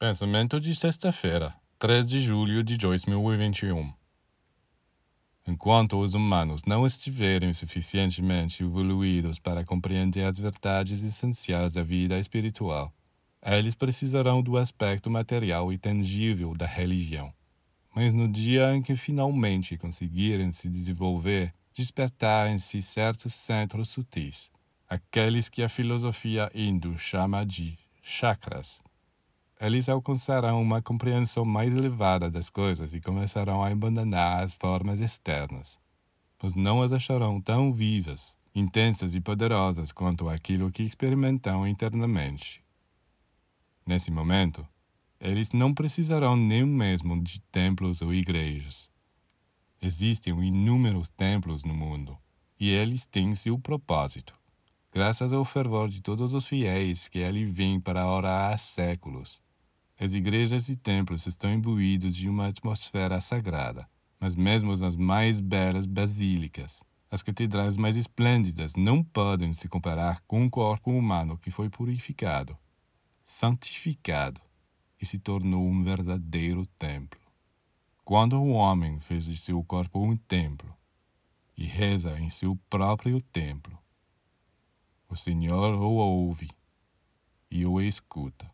Pensamento de sexta-feira, 3 de julho de 2021. Enquanto os humanos não estiverem suficientemente evoluídos para compreender as verdades essenciais da vida espiritual, eles precisarão do aspecto material e tangível da religião. Mas no dia em que finalmente conseguirem se desenvolver, despertar em si certos centros sutis, aqueles que a filosofia hindu chama de chakras, eles alcançarão uma compreensão mais elevada das coisas e começarão a abandonar as formas externas, pois não as acharão tão vivas, intensas e poderosas quanto aquilo que experimentam internamente. Nesse momento, eles não precisarão nem mesmo de templos ou igrejas. Existem inúmeros templos no mundo, e eles têm seu propósito, graças ao fervor de todos os fiéis que ali vêm para orar há séculos as igrejas e templos estão imbuídos de uma atmosfera sagrada, mas mesmo as mais belas basílicas, as catedrais mais esplêndidas não podem se comparar com um corpo humano que foi purificado, santificado e se tornou um verdadeiro templo. Quando o homem fez de seu corpo um templo e reza em seu próprio templo, o Senhor o ouve e o escuta.